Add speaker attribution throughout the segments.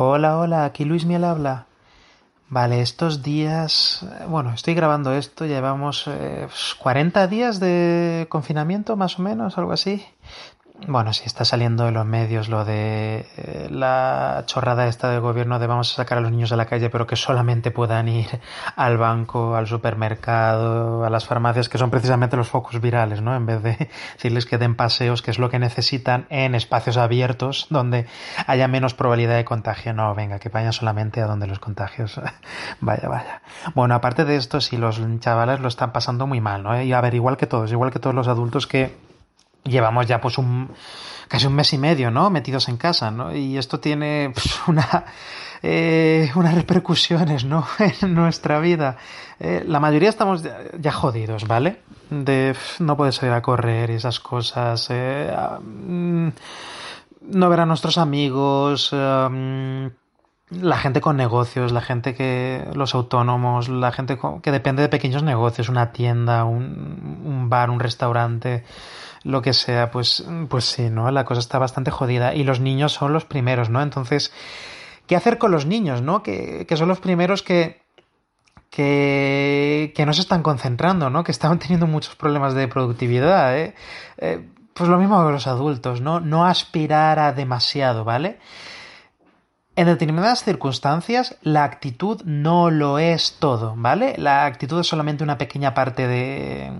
Speaker 1: Hola, hola, aquí Luis Miel habla. Vale, estos días, eh, bueno, estoy grabando esto, llevamos eh, 40 días de confinamiento, más o menos, algo así. Bueno, sí, está saliendo de los medios lo de eh, la chorrada esta del gobierno de vamos a sacar a los niños a la calle, pero que solamente puedan ir al banco, al supermercado, a las farmacias, que son precisamente los focos virales, ¿no? En vez de decirles que den paseos, que es lo que necesitan en espacios abiertos donde haya menos probabilidad de contagio. No, venga, que vayan solamente a donde los contagios. vaya, vaya. Bueno, aparte de esto, sí, los chavales lo están pasando muy mal, ¿no? Y a ver, igual que todos, igual que todos los adultos que llevamos ya pues un casi un mes y medio, ¿no? Metidos en casa, ¿no? Y esto tiene pues, una eh, unas repercusiones, ¿no? en nuestra vida. Eh, la mayoría estamos ya, jodidos, ¿vale? De no poder salir a correr y esas cosas. Eh, um, no ver a nuestros amigos. Um, la gente con negocios, la gente que, los autónomos, la gente con, que depende de pequeños negocios, una tienda, un bar, un restaurante, lo que sea, pues, pues sí, ¿no? La cosa está bastante jodida. Y los niños son los primeros, ¿no? Entonces, ¿qué hacer con los niños, ¿no? Que, que son los primeros que, que, que no se están concentrando, ¿no? Que estaban teniendo muchos problemas de productividad, ¿eh? eh pues lo mismo que los adultos, ¿no? No aspirar a demasiado, ¿vale? En determinadas circunstancias, la actitud no lo es todo, ¿vale? La actitud es solamente una pequeña parte de,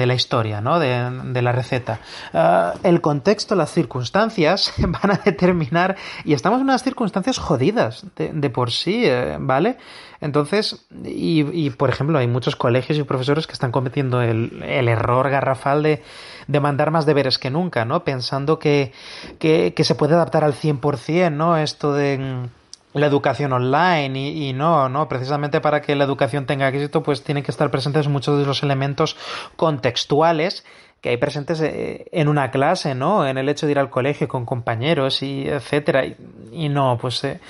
Speaker 1: de la historia, ¿no? De, la receta. Uh, el contexto, las circunstancias van a determinar, y estamos en unas circunstancias jodidas de, por sí, eh, ¿vale? Entonces, y, por ejemplo, hay muchos colegios y profesores que están cometiendo el, el error garrafal de, de, mandar más deberes que nunca, ¿no? Pensando que, que, que se puede adaptar al 100%, ¿no? Esto de la educación online y, no, no, precisamente para que la educación tenga éxito, pues tienen que estar presentes muchos de los elementos contextuales que hay presentes en una clase, ¿no? En el hecho de ir al colegio con compañeros y etcétera. Y, y no, pues eh,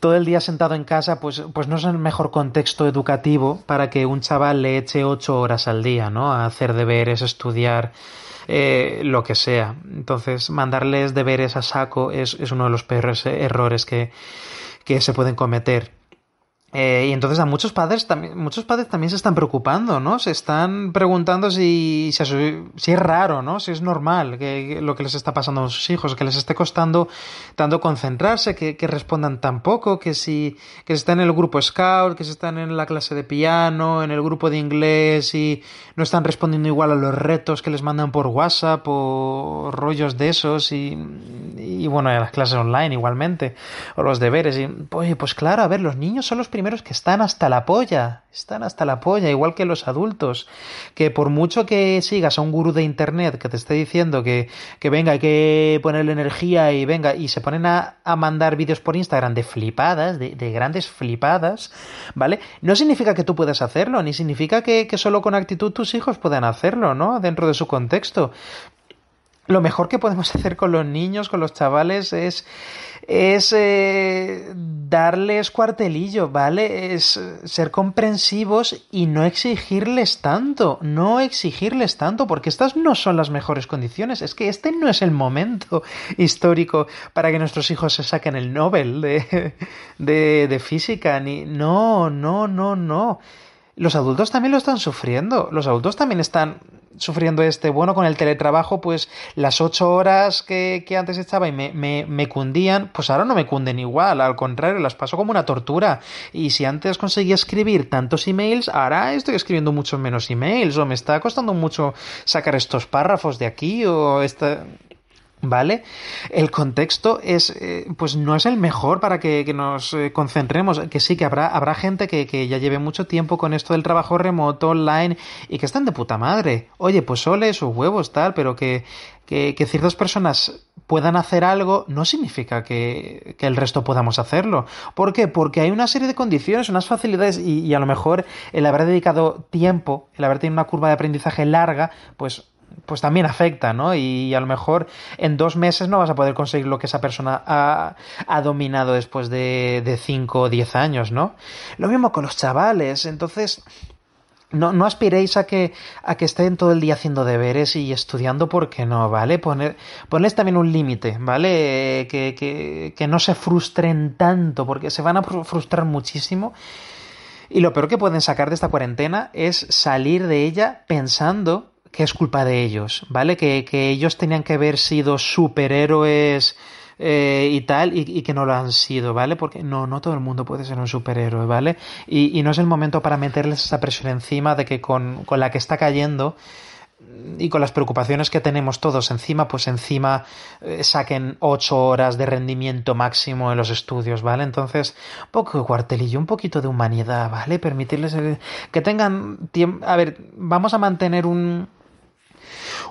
Speaker 1: todo el día sentado en casa, pues, pues no es el mejor contexto educativo para que un chaval le eche ocho horas al día, ¿no? A hacer deberes, estudiar, eh, lo que sea. Entonces, mandarles deberes a saco es, es uno de los peores errores que, que se pueden cometer. Eh, y entonces a muchos padres también, muchos padres también se están preocupando, ¿no? Se están preguntando si, si, es raro, ¿no? Si es normal que, lo que les está pasando a sus hijos, que les esté costando tanto concentrarse, que, respondan tan poco, que si, que están en el grupo scout, que si están en la clase de piano, en el grupo de inglés y no están respondiendo igual a los retos que les mandan por WhatsApp o rollos de esos y, y bueno, a las clases online igualmente, o los deberes. Y, oye, pues claro, a ver, los niños son los primeros que están hasta la polla, están hasta la polla, igual que los adultos, que por mucho que sigas a un gurú de internet que te esté diciendo que, que venga, hay que ponerle energía y venga, y se ponen a, a mandar vídeos por Instagram de flipadas, de, de, grandes flipadas, ¿vale? No significa que tú puedas hacerlo, ni significa que, que solo con actitud tus hijos puedan hacerlo, ¿no? Dentro de su contexto lo mejor que podemos hacer con los niños, con los chavales, es, es eh, darles cuartelillo, ¿vale? Es ser comprensivos y no exigirles tanto, no exigirles tanto, porque estas no son las mejores condiciones. Es que este no es el momento histórico para que nuestros hijos se saquen el Nobel de, de, de física, ni no, no, no, no. Los adultos también lo están sufriendo. Los adultos también están sufriendo este. Bueno, con el teletrabajo, pues las ocho horas que, que antes estaba y me, me, me, cundían, pues ahora no me cunden igual. Al contrario, las paso como una tortura. Y si antes conseguía escribir tantos emails, ahora estoy escribiendo muchos menos emails. O me está costando mucho sacar estos párrafos de aquí o esta ¿Vale? El contexto es, eh, pues no es el mejor para que, que nos eh, concentremos. Que sí, que habrá, habrá gente que, que, ya lleve mucho tiempo con esto del trabajo remoto, online, y que están de puta madre. Oye, pues ole sus huevos, tal, pero que, que, ciertas personas puedan hacer algo no significa que, que, el resto podamos hacerlo. ¿Por qué? Porque hay una serie de condiciones, unas facilidades, y a lo mejor el haber dedicado tiempo, el haber tenido una curva de aprendizaje larga, pues pues también afecta, ¿no? Y a lo mejor en dos meses no vas a poder conseguir lo que esa persona ha, dominado después de 5 o 10 años, ¿no? Lo mismo con los chavales, entonces... No, no aspiréis a que, a que estén todo el día haciendo deberes y estudiando porque no, ¿vale? Poner, ponerles también un límite, ¿vale? Que, que, que no se frustren tanto porque se van a frustrar muchísimo. Y lo peor que pueden sacar de esta cuarentena es salir de ella pensando que es culpa de ellos, ¿vale? Que, que ellos tenían que haber sido superhéroes eh, y tal, y, que no lo han sido, ¿vale? Porque no, no todo el mundo puede ser un superhéroe, ¿vale? Y, y no es el momento para meterles esa presión encima de que con, con la que está cayendo y con las preocupaciones que tenemos todos encima, pues encima eh, saquen ocho horas de rendimiento máximo en los estudios, ¿vale? Entonces, un poco de cuartelillo, un poquito de humanidad, ¿vale? Permitirles el, que tengan tiempo... A ver, vamos a mantener un,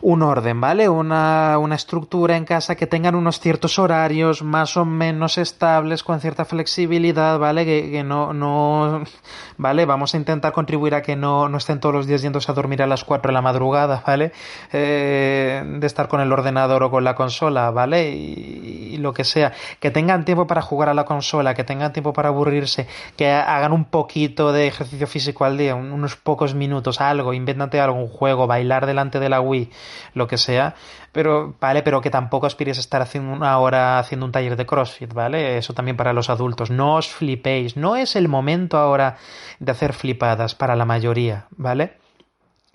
Speaker 1: un orden, ¿vale? Una, una estructura en casa que tengan unos ciertos horarios más o menos estables, con cierta flexibilidad, ¿vale? Que, que no, no, ¿vale? Vamos a intentar contribuir a que no, no estén todos los días yéndose a dormir a las 4 de la madrugada, ¿vale? Eh, de estar con el ordenador o con la consola, ¿vale? Y, lo que sea. Que tengan tiempo para jugar a la consola, que tengan tiempo para aburrirse, que hagan un poquito de ejercicio físico al día, unos pocos minutos, algo, invéntate algo, un juego, bailar delante de la Wii, lo que sea, pero vale, pero que tampoco aspires a estar haciendo una hora haciendo un taller de CrossFit, ¿vale? Eso también para los adultos. No os flipéis, no es el momento ahora de hacer flipadas para la mayoría, ¿vale?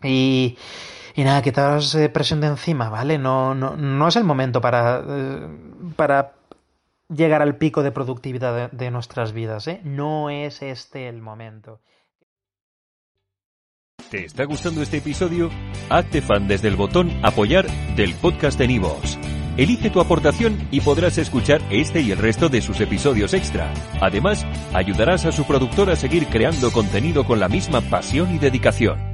Speaker 1: Y, y nada, quitaros presión de encima, ¿vale? No, no, no es el momento para, para llegar al pico de productividad de, de nuestras vidas, ¿eh? No es este el momento.
Speaker 2: ¿Te está gustando este episodio? Hazte fan desde el botón Apoyar del podcast de Nivos. Elige tu aportación y podrás escuchar este y el resto de sus episodios extra. Además, ayudarás a su productor a seguir creando contenido con la misma pasión y dedicación.